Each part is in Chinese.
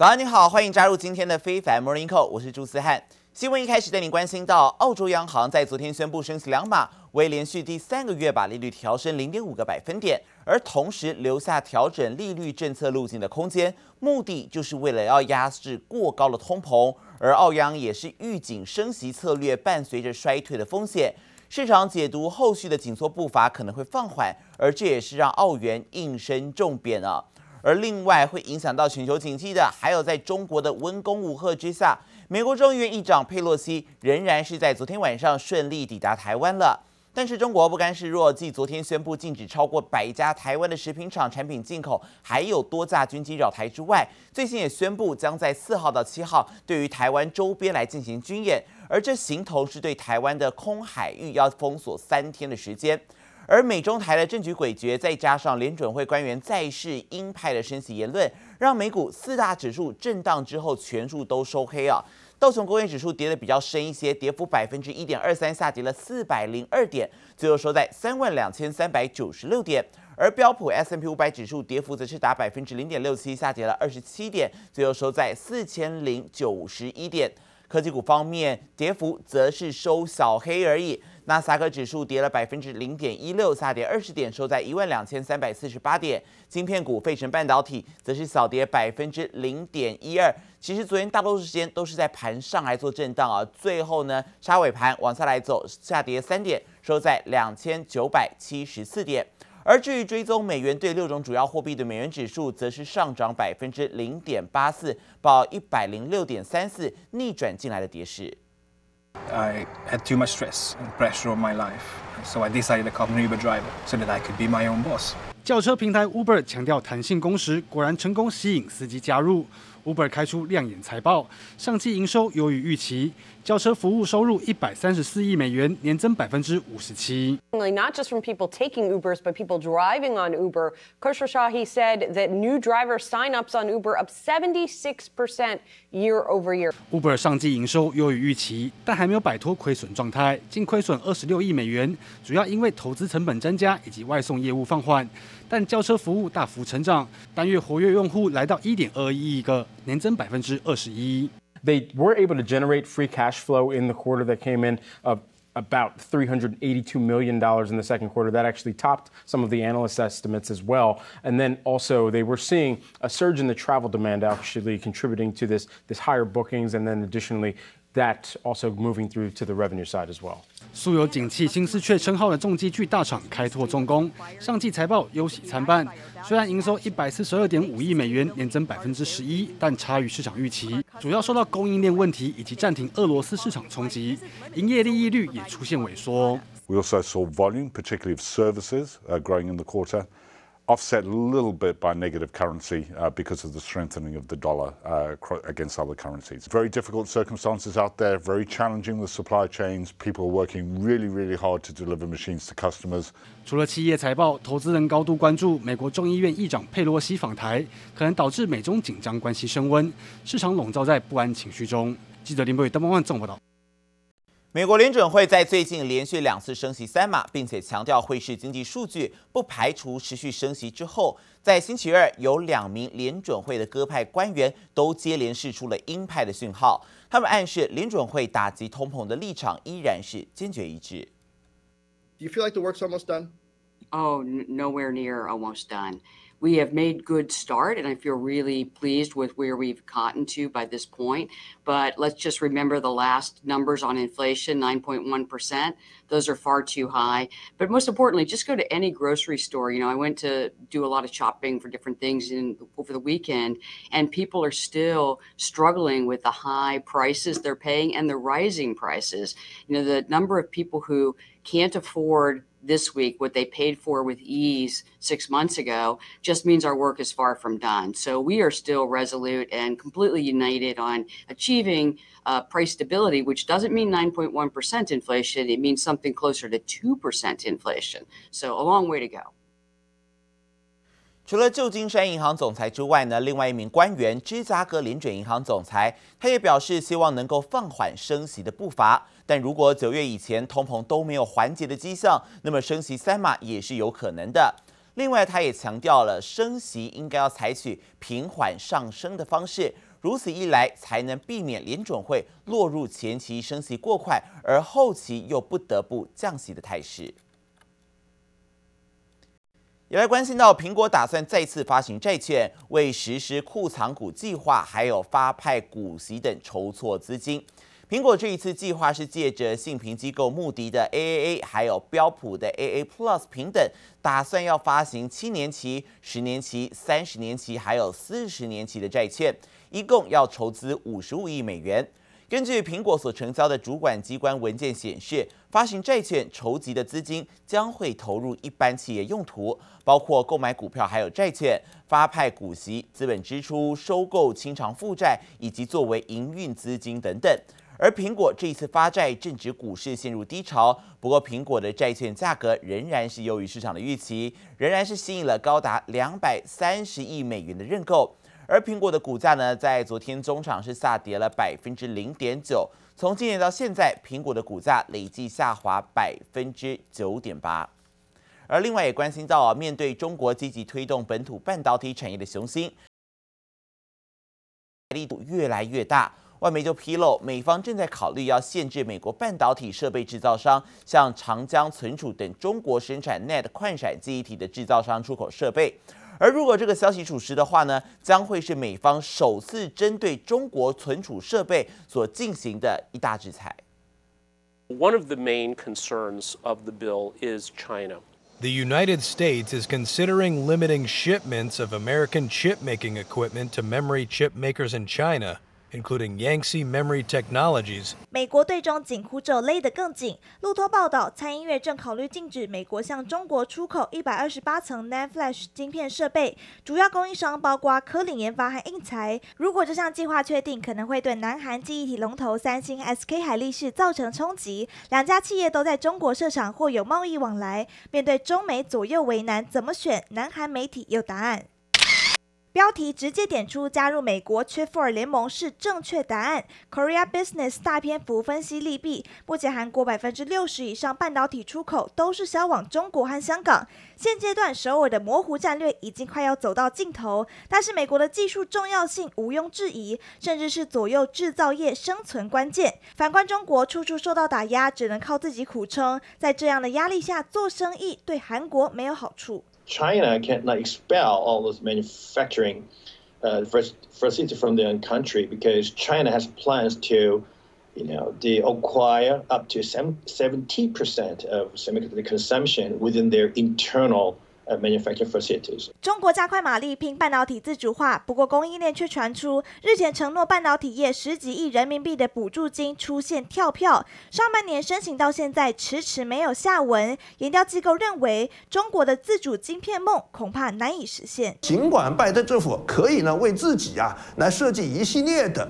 早安，你好，欢迎加入今天的非凡 Morning Call，我是朱思翰。新闻一开始带您关心到，澳洲央行在昨天宣布升息两码，为连续第三个月把利率调升零点五个百分点，而同时留下调整利率政策路径的空间，目的就是为了要压制过高的通膨。而澳央也是预警升息策略伴随着衰退的风险，市场解读后续的紧缩步伐可能会放缓，而这也是让澳元应声重贬啊。而另外会影响到全球经济的，还有在中国的文攻武吓之下，美国众议院议长佩洛西仍然是在昨天晚上顺利抵达台湾了。但是中国不甘示弱，继昨天宣布禁止超过百家台湾的食品厂产品进口，还有多架军机扰台之外，最近也宣布将在四号到七号对于台湾周边来进行军演，而这行头是对台湾的空海域要封锁三天的时间。而美中台的政局诡谲，再加上联准会官员再释鹰派的升息言论，让美股四大指数震荡之后全数都收黑啊。道琼工业指数跌得比较深一些，跌幅百分之一点二三，下跌了四百零二点，最后收在三万两千三百九十六点。而标普 S M P 五百指数跌幅则是达百分之零点六七，下跌了二十七点，最后收在四千零九十一点。科技股方面，跌幅则是收小黑而已。纳斯达克指数跌了百分之零点一六，下跌二十点，收在一万两千三百四十八点。晶片股费城半导体则是小跌百分之零点一二。其实昨天大多数时间都是在盘上来做震荡啊，最后呢，杀尾盘往下来走，下跌三点，收在两千九百七十四点。而至于追踪美元对六种主要货币的美元指数，则是上涨百分之零点八四，报一百零六点三四，逆转进来的跌势。I had too much stress and pressure on my life, so I decided to become an Uber driver so that I could be my own boss. 轿车平台 Uber 强调弹性工时，果然成功吸引司机加入。Uber 开出亮眼财报，上季营收优于预期，叫车服务收入一百三十四亿美元，年增百分之五十七。Not just from people taking Ubers, but people driving on Uber. Khosrowshahi said that new driver sign-ups on Uber up 76% year over year. Uber 上季营收优于预期，但还没有摆脱亏损状态，净亏损二十六亿美元，主要因为投资成本增加以及外送业务放缓。但轿车服务大幅成长，单月活跃用户来到一点二一亿个，年增百分之二十一。They were able to generate free cash flow in the quarter that came in of about $382 million in the second quarter. That actually topped some of the analyst estimates as well. And then also they were seeing a surge in the travel demand actually contributing to this, this higher bookings and then additionally that also moving through to the revenue side as well. 素有景气新思雀称号的重机具大厂开拓重工，上季财报忧喜参半。虽然营收一百四十二点五亿美元，年增百分之十一，但差于市场预期，主要受到供应链问题以及暂停俄罗斯市场冲击，营业利益率也出现萎缩。We also saw volume, particularly of services, growing in the quarter. Offset a little bit by negative currency because of the strengthening of the dollar against other currencies. Very difficult circumstances out there, very challenging with supply chains. People are working really, really hard to deliver machines to customers. 除了企业财报，投资人高度关注美国众议院议长佩洛西访台，可能导致美中紧张关系升温，市场笼罩在不安情绪中。记者林博宇、邓梦万综合报道。 美国联准会在最近连续两次升息三码，并且强调会视经济数据，不排除持续升息。之后，在星期二，有两名联准会的鸽派官员都接连释出了鹰派的讯号，他们暗示联准会打击通膨的立场依然是坚决一致。Do you feel like the work's almost done? Oh, nowhere near almost done. We have made good start, and I feel really pleased with where we've gotten to by this point. But let's just remember the last numbers on inflation, 9.1%. Those are far too high. But most importantly, just go to any grocery store. You know, I went to do a lot of shopping for different things in over the weekend, and people are still struggling with the high prices they're paying and the rising prices. You know, the number of people who can't afford this week what they paid for with ease six months ago just means our work is far from done. So we are still resolute and completely united on achieving uh, price stability, which doesn't mean 9.1% inflation. It means something closer to 2% inflation. So a long way to go. 除了旧金山银行总裁之外呢，另外一名官员芝加哥联准银行总裁，他也表示希望能够放缓升息的步伐。 但如果九月以前通膨都没有缓解的迹象，那么升息三码也是有可能的。另外，他也强调了升息应该要采取平缓上升的方式，如此一来才能避免联准会落入前期升息过快，而后期又不得不降息的态势。也来关心到，苹果打算再次发行债券，为实施库藏股计划，还有发派股息等筹措资金。苹果这一次计划是借着信评机构穆迪的 AAA，还有标普的 AA Plus 平等，打算要发行七年期、十年期、三十年期，还有四十年期的债券，一共要筹资五十五亿美元。根据苹果所成交的主管机关文件显示，发行债券筹集的资金将会投入一般企业用途，包括购买股票、还有债券、发派股息、资本支出、收购清偿负债以及作为营运资金等等。而苹果这一次发债正值股市陷入低潮，不过苹果的债券价格仍然是优于市场的预期，仍然是吸引了高达两百三十亿美元的认购。而苹果的股价呢，在昨天中场是下跌了百分之零点九。从今年到现在，苹果的股价累计下滑百分之九点八。而另外也关心到啊，面对中国积极推动本土半导体产业的雄心，力度越来越大。外媒就披露，美方正在考虑要限制美国半导体设备制造商向长江存储等中国生产 NAND 宽闪记忆体的制造商出口设备。而如果这个消息属实的话呢，将会是美方首次针对中国存储设备所进行的一大制裁。One of the main concerns of the bill is China. The United States is considering limiting shipments of American chip-making equipment to memory chip makers in China. Including Yangtze Memory Technologies。美国对中紧箍咒勒得更紧。路透报道，参议院正考虑禁止美国向中国出口一百二十八层 NAND Flash 晶片设备，主要供应商包括科林研发和应材。如果这项计划确定，可能会对南韩记忆体龙头三星 SK 海力士造成冲击。两家企业都在中国设厂或有贸易往来，面对中美左右为难，怎么选？南韩媒体有答案。标题直接点出加入美国 Chip 4联盟是正确答案。Korea Business 大篇幅分析利弊。目前韩国百分之六十以上半导体出口都是销往中国和香港。现阶段首尔的模糊战略已经快要走到尽头，但是美国的技术重要性毋庸置疑，甚至是左右制造业生存关键。反观中国，处处受到打压，只能靠自己苦撑。在这样的压力下做生意，对韩国没有好处。China cannot expel all those manufacturing uh, facilities from their own country because China has plans to, you know, they acquire up to 70% of semiconductor consumption within their internal 中国加快马力拼半导体自主化，不过供应链却传出日前承诺半导体业十几亿人民币的补助金出现跳票，上半年申请到现在迟迟没有下文。研调机构认为，中国的自主晶片梦恐怕难以实现。尽管拜登政府可以呢为自己啊来设计一系列的。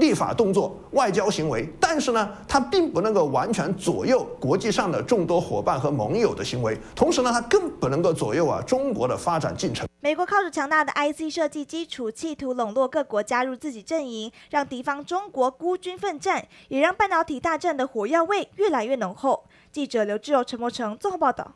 立法动作、外交行为，但是呢，它并不能够完全左右国际上的众多伙伴和盟友的行为。同时呢，它更不能够左右啊中国的发展进程。美国靠着强大的 IC 设计基础，企图笼络各国加入自己阵营，让敌方中国孤军奋战，也让半导体大战的火药味越来越浓厚。记者刘志柔、陈柏成综合报道。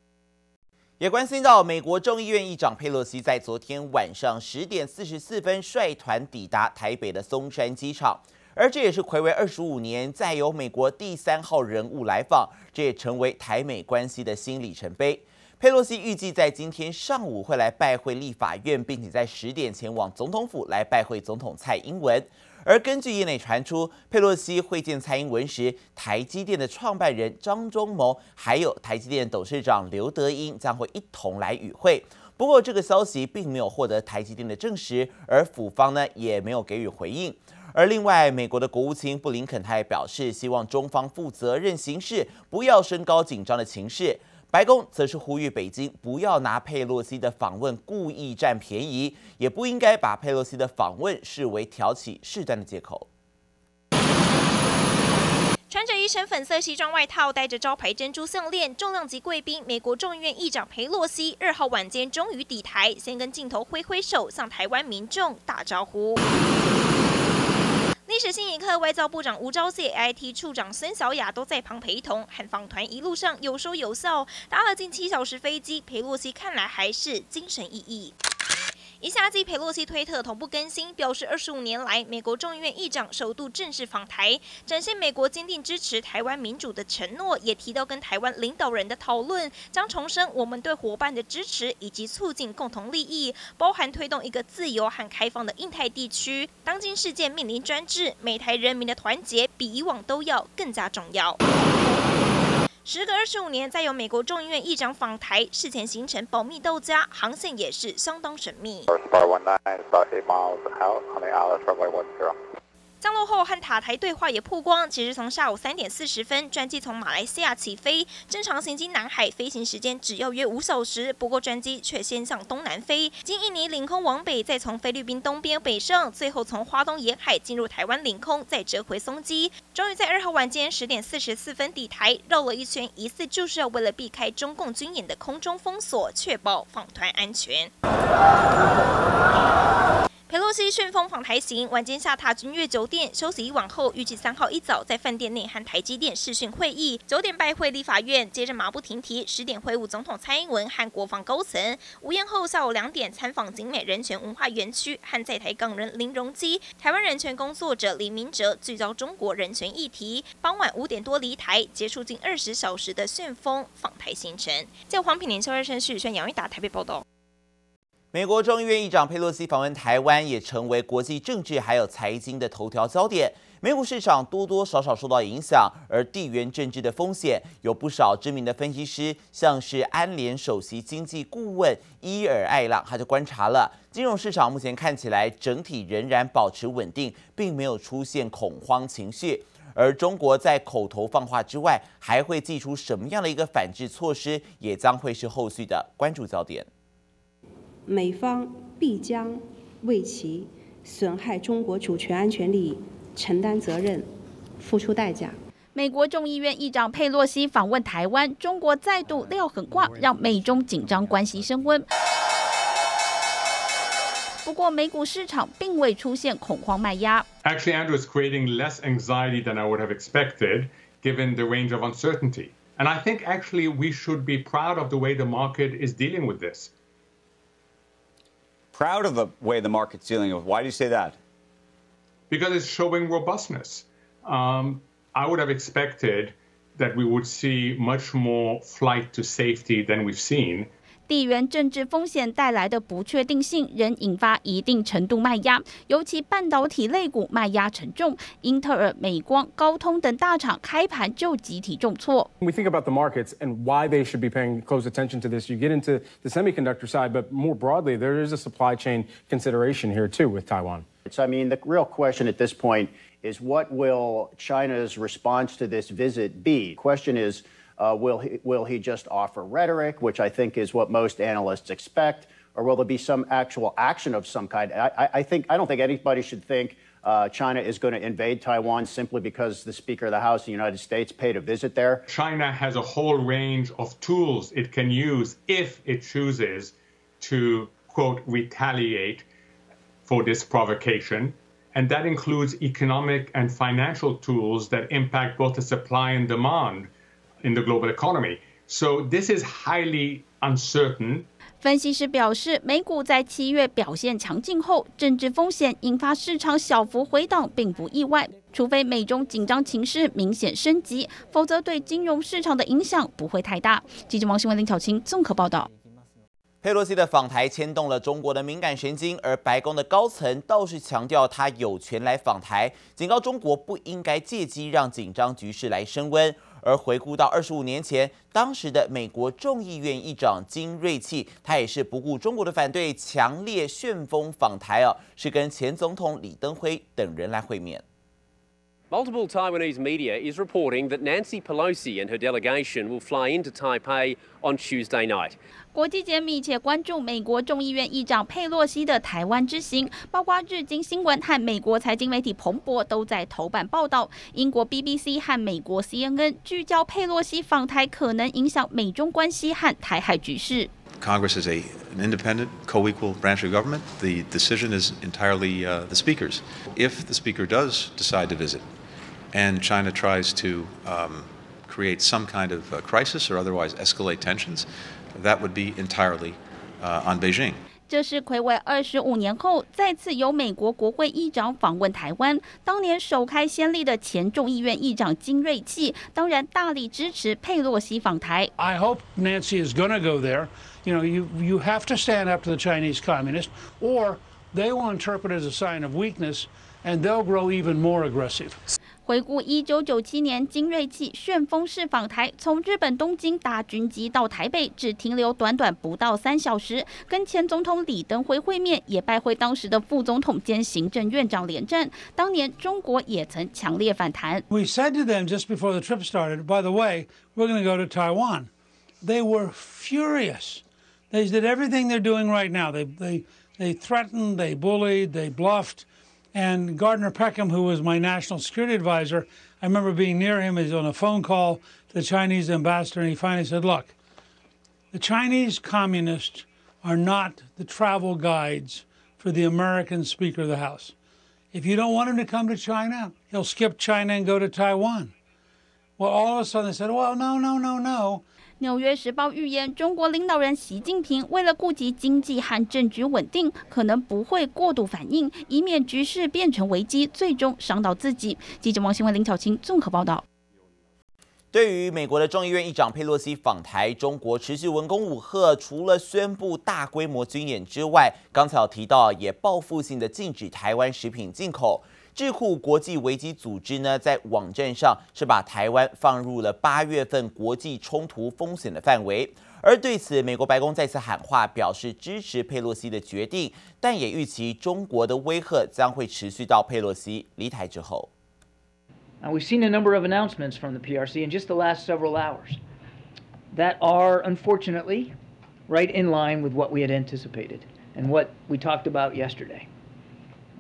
也关心到，美国众议院议长佩洛西在昨天晚上十点四十四分率团抵达台北的松山机场，而这也是睽违二十五年再有美国第三号人物来访，这也成为台美关系的新里程碑。佩洛西预计在今天上午会来拜会立法院，并且在十点前往总统府来拜会总统蔡英文。而根据业内传出，佩洛西会见蔡英文时，台积电的创办人张忠谋，还有台积电董事长刘德音将会一同来与会。不过，这个消息并没有获得台积电的证实，而府方呢也没有给予回应。而另外，美国的国务卿布林肯他也表示，希望中方负责任行事，不要升高紧张的情势。白宫则是呼吁北京不要拿佩洛西的访问故意占便宜，也不应该把佩洛西的访问视为挑起事端的借口。穿着一身粉色西装外套，戴着招牌珍珠项链，重量级贵宾美国众议院议长佩洛西二号晚间终于抵台，先跟镜头挥挥手，向台湾民众打招呼。历史新一刻，外交部长吴钊燮、IT 处长孙小雅都在旁陪同，和访团一路上有说有笑，搭了近七小时飞机，裴洛西看来还是精神奕奕。一夏季佩洛西推特同步更新，表示二十五年来，美国众议院议长首度正式访台，展现美国坚定支持台湾民主的承诺，也提到跟台湾领导人的讨论，将重申我们对伙伴的支持以及促进共同利益，包含推动一个自由和开放的印太地区。当今世界面临专制，美台人民的团结比以往都要更加重要。时隔二十五年，再由美国众议院议长访台，事前行程保密到家，航线也是相当神秘。降落后和塔台对话也曝光。其实从下午三点四十分，专机从马来西亚起飞，正常行经南海，飞行时间只要约五小时。不过专机却先向东南飞，经印尼领空往北，再从菲律宾东边北上，最后从花东沿海进入台湾领空，再折回松机。终于在二号晚间十点四十四分抵台，绕了一圈，疑似就是要为了避开中共军演的空中封锁，确保访团安全。裴洛西顺风访台行，晚间下榻君悦酒店休息一晚后，预计三号一早在饭店内和台积电视讯会议。九点拜会立法院，接着马不停蹄，十点会晤总统蔡英文和国防高层。午宴后，下午两点参访景美人权文化园区，和在台港人林荣基、台湾人权工作者李明哲聚焦中国人权议题。傍晚五点多离台，结束近二十小时的旋风访台行程。就黄品年、邱二生、许宇轩、杨玉达台北报道。美国众议院议长佩洛西访问台湾，也成为国际政治还有财经的头条焦点。美股市场多多少少受到影响，而地缘政治的风险，有不少知名的分析师，像是安联首席经济顾问伊尔艾朗，他就观察了金融市场目前看起来整体仍然保持稳定，并没有出现恐慌情绪。而中国在口头放话之外，还会祭出什么样的一个反制措施，也将会是后续的关注焦点。美方必将为其损害中国主权安全利益承担责任，付出代价。美国众议院议长佩洛西访问台湾，中国再度撂狠话，让美中紧张关系升温。不过，美股市场并未出现恐慌卖压。Actually, Andrew is creating less anxiety than I would have expected, given the range of uncertainty. And I think actually we should be proud of the way the market is dealing with this. Proud of the way the market's dealing with. Why do you say that? Because it's showing robustness. Um, I would have expected that we would see much more flight to safety than we've seen. 地缘政治风险带来的不确定性仍引发一定程度卖压，尤其半导体类股卖压沉重，英特尔、美光、高通等大厂开盘就集体重挫。We think about the markets and why they should be paying close attention to this. You get into the semiconductor side, but more broadly, there is a supply chain consideration here too with Taiwan. So, I mean, the real question at this point is what will China's response to this visit be? The question is, Uh, will he, will he just offer rhetoric, which I think is what most analysts expect, or will there be some actual action of some kind? I, I think I don't think anybody should think uh, China is going to invade Taiwan simply because the Speaker of the House of the United States paid a visit there. China has a whole range of tools it can use if it chooses to quote retaliate for this provocation. And that includes economic and financial tools that impact both the supply and demand in the global economy. So this is highly uncertain. 分析师表示，美股在七月表现强劲后，政治风险引发市场小幅回档，并不意外。除非美中紧张情势明显升级，否则对金融市场的影响不会太大。记者王新文、林巧清综合报道。佩洛西的访台牵动了中国的敏感神经，而白宫的高层倒是强调他有权来访台，警告中国不应该借机让紧张局势来升温。而回顾到二十五年前，当时的美国众议院议长金瑞气，他也是不顾中国的反对，强烈旋风访台哦，是跟前总统李登辉等人来会面。Multiple Taiwanese media is reporting that Nancy Pelosi and her delegation will fly into Taipei on Tuesday night. 国际间密切关注美国众议院议长佩洛西的台湾之行，包括日经新闻和美国财经媒体彭博都在头版报道。英国 BBC 和美国 CNN 聚焦佩洛西访台可能影响美中关系和台海局势。 Congress is a, an independent, co equal branch of government. The decision is entirely uh, the Speaker's. If the Speaker does decide to visit and China tries to um, create some kind of uh, crisis or otherwise escalate tensions, that would be entirely uh, on Beijing. 这是睽违二十五年后，再次由美国国会议长访问台湾。当年首开先例的前众议院议长金瑞气，当然大力支持佩洛西访台。I hope Nancy is going to go there. You know, you you have to stand up to the Chinese communists, or they will interpret it as a sign of weakness, and they'll grow even more aggressive. 回顾一九九七年金瑞气旋风式访台，从日本东京搭军机到台北，只停留短短不到三小时，跟前总统李登辉会面，也拜会当时的副总统兼行政院长连战。当年中国也曾强烈反弹。We said to them just before the trip started, by the way, we're going to go to Taiwan. They were furious. They did everything they're doing right now. They they they threatened, they bullied, they bluffed. And Gardner Peckham, who was my national security advisor, I remember being near him. He's on a phone call to the Chinese ambassador, and he finally said, Look, the Chinese communists are not the travel guides for the American Speaker of the House. If you don't want him to come to China, he'll skip China and go to Taiwan. Well, all of a sudden they said, Well, no, no, no, no.《纽约时报》预言，中国领导人习近平为了顾及经济和政局稳定，可能不会过度反应，以免局势变成危机，最终伤到自己。记者王新文、林巧清综合报道。对于美国的众议院议长佩洛西访台，中国持续文攻武吓，除了宣布大规模军演之外，刚才有提到也报复性的禁止台湾食品进口。智库国际危机组织呢，在网站上是把台湾放入了八月份国际冲突风险的范围。而对此，美国白宫再次喊话，表示支持佩洛西的决定，但也预期中国的威吓将会持续到佩洛西离台之后。Now we've seen a number of announcements from the PRC in just the last several hours that are unfortunately right in line with what we had anticipated and what we talked about yesterday.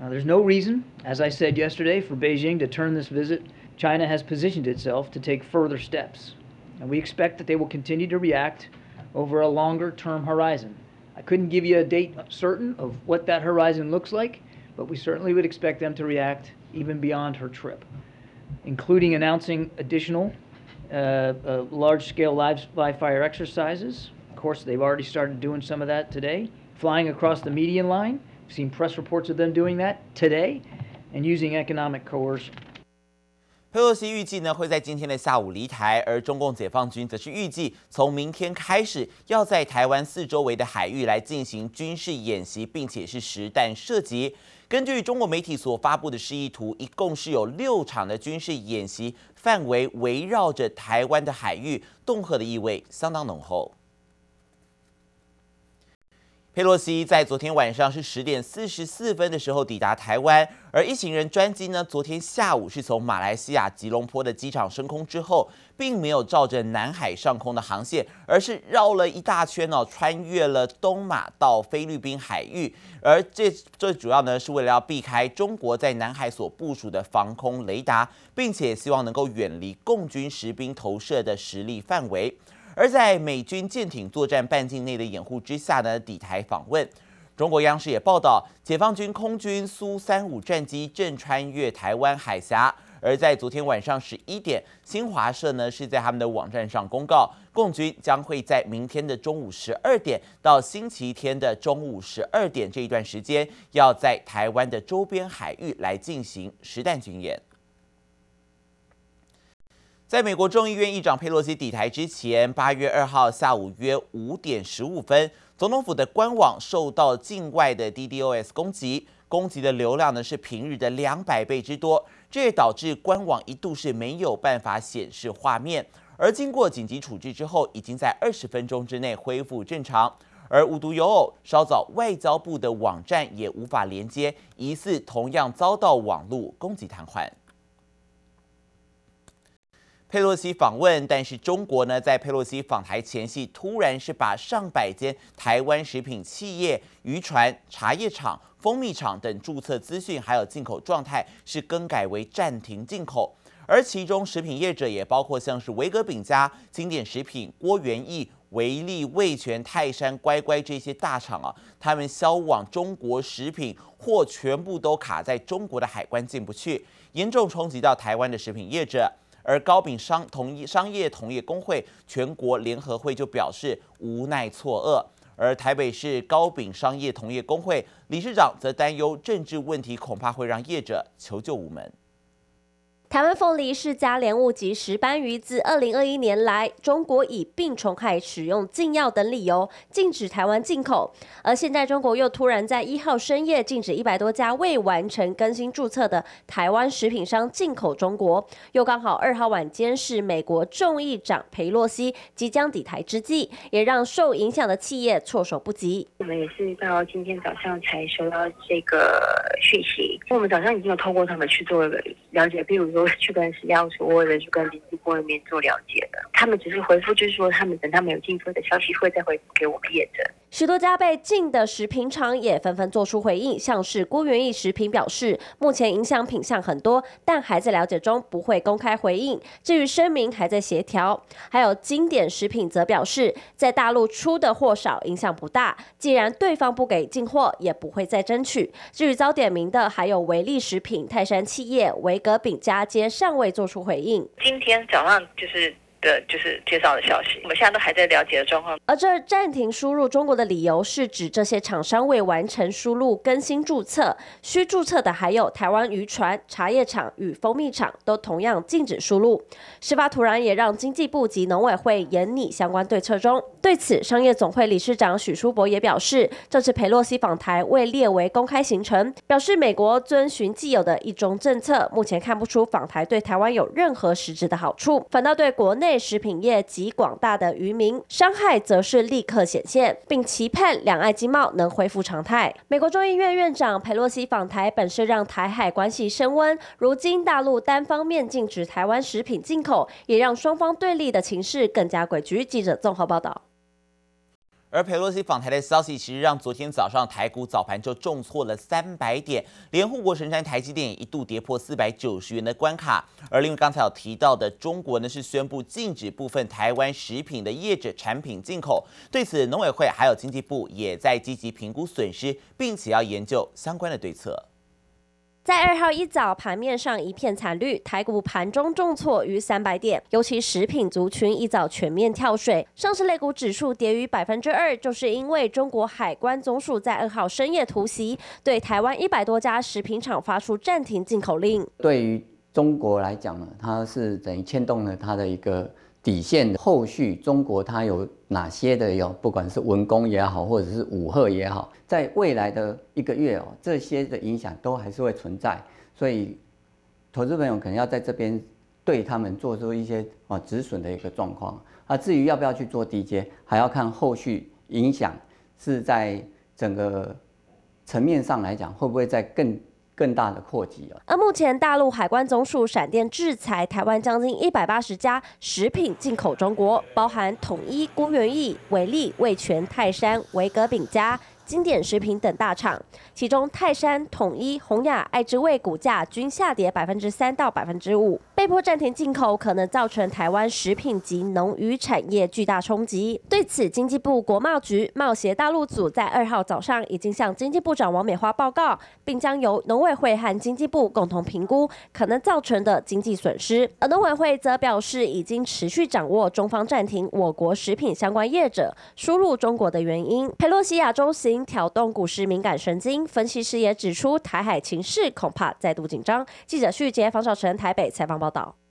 There's no reason, as I said yesterday, for Beijing to turn this visit. China has positioned itself to take further steps, and we expect that they will continue to react over a longer term horizon. I couldn't give you a date certain of what that horizon looks like, but we certainly would expect them to react even beyond her trip, including announcing additional uh, uh, large scale live, live fire exercises. Of course, they've already started doing some of that today, flying across the median line seen press reports of them doing that today and using economic coercion. 佩洛西预计呢会在今天的下午离台，而中共解放军则是预计从明天开始要在台湾四周围的海域来进行军事演习，并且是实弹射击。根据中国媒体所发布的示意图，一共是有六场的军事演习，范围围绕着台湾的海域，恫吓的意味相当浓厚。佩洛西在昨天晚上是十点四十四分的时候抵达台湾，而一行人专机呢，昨天下午是从马来西亚吉隆坡的机场升空之后，并没有照着南海上空的航线，而是绕了一大圈哦，穿越了东马到菲律宾海域，而这最主要呢是为了要避开中国在南海所部署的防空雷达，并且希望能够远离共军实兵投射的实力范围。而在美军舰艇作战半径内的掩护之下呢，抵台访问。中国央视也报道，解放军空军苏三五战机正穿越台湾海峡。而在昨天晚上十一点，新华社呢是在他们的网站上公告，共军将会在明天的中午十二点到星期天的中午十二点这一段时间，要在台湾的周边海域来进行实弹军演。在美国众议院议长佩洛西抵台之前，八月二号下午约五点十五分，总统府的官网受到境外的 DDoS 攻击，攻击的流量呢是平日的两百倍之多，这也导致官网一度是没有办法显示画面。而经过紧急处置之后，已经在二十分钟之内恢复正常。而无独有偶，稍早外交部的网站也无法连接，疑似同样遭到网络攻击瘫痪。佩洛西访问，但是中国呢，在佩洛西访台前夕，突然是把上百间台湾食品企业、渔船、茶叶厂、蜂蜜厂等注册资讯，还有进口状态，是更改为暂停进口。而其中食品业者也包括像是维格饼家、经典食品、郭元益、维力、味全、泰山、乖乖这些大厂啊，他们销往中国食品货全部都卡在中国的海关进不去，严重冲击到台湾的食品业者。而高饼商同业商业同业工会全国联合会就表示无奈错愕，而台北市高饼商业同业工会理事长则担忧政治问题恐怕会让业者求救无门。台湾凤梨是加莲物及石斑鱼，自二零二一年来，中国以病虫害、使用禁药等理由禁止台湾进口。而现在中国又突然在一号深夜禁止一百多家未完成更新注册的台湾食品商进口中国，又刚好二号晚间是美国众议长裴洛西即将抵台之际，也让受影响的企业措手不及。我们也是到今天早上才收到这个讯息，我们早上已经有透过他们去做了了解，比如说。去跟食药署或者去跟李志波那边做了解的，他们只是回复，就是说他们等他们有进货的消息会再回复给我们验证。许多家被禁的食品厂也纷纷做出回应，像是郭元益食品表示，目前影响品项很多，但还在了解中，不会公开回应。至于声明还在协调。还有经典食品则表示，在大陆出的货少，影响不大。既然对方不给进货，也不会再争取。至于遭点名的，还有维力食品、泰山企业、维格饼家，皆尚未做出回应。今天早上就是。的就是介绍的消息，我们现在都还在了解的状况。而这暂停输入中国的理由是指这些厂商未完成输入更新注册，需注册的还有台湾渔船、茶叶厂与蜂蜜厂，都同样禁止输入。事发突然也让经济部及农委会研拟相关对策中。对此，商业总会理事长许书博也表示，这次裴洛西访台未列为公开行程，表示美国遵循既有的一中政策，目前看不出访台对台湾有任何实质的好处，反倒对国内。食品业及广大的渔民伤害则是立刻显现，并期盼两岸经贸能恢复常态。美国众议院院长佩洛西访台本是让台海关系升温，如今大陆单方面禁止台湾食品进口，也让双方对立的情势更加诡谲。记者综合报道。而佩洛西访台的消息，其实让昨天早上台股早盘就重挫了三百点，连护国神山台积电一度跌破四百九十元的关卡。而另外刚才有提到的，中国呢是宣布禁止部分台湾食品的业者产品进口。对此，农委会还有经济部也在积极评估损失，并且要研究相关的对策。在二号一早盘面上一片惨绿，台股盘中重挫逾三百点，尤其食品族群一早全面跳水，上市类股指数跌逾百分之二，就是因为中国海关总署在二号深夜突袭，对台湾一百多家食品厂发出暂停进口令。对于中国来讲呢，它是等于牵动了它的一个。底线后续中国它有哪些的有，不管是文工也好，或者是武吓也好，在未来的一个月哦，这些的影响都还是会存在，所以投资朋友可能要在这边对他们做出一些啊止损的一个状况。啊，至于要不要去做低阶，还要看后续影响是在整个层面上来讲，会不会在更。更大的扩及啊！而目前大陆海关总署闪电制裁台湾将近一百八十家食品进口中国，包含统一、孤园益、维力、味全、泰山、维格饼家。经典食品等大厂，其中泰山、统一、宏雅、爱之味股价均下跌百分之三到百分之五，被迫暂停进口，可能造成台湾食品及农渔产业巨大冲击。对此，经济部国贸局贸协大陆组在二号早上已经向经济部长王美花报告，并将由农委会和经济部共同评估可能造成的经济损失。而农委会则表示，已经持续掌握中方暂停我国食品相关业者输入中国的原因。裴洛西亚洲行。挑动股市敏感神经，分析师也指出，台海情势恐怕再度紧张。记者徐杰、方少成台北采访报道。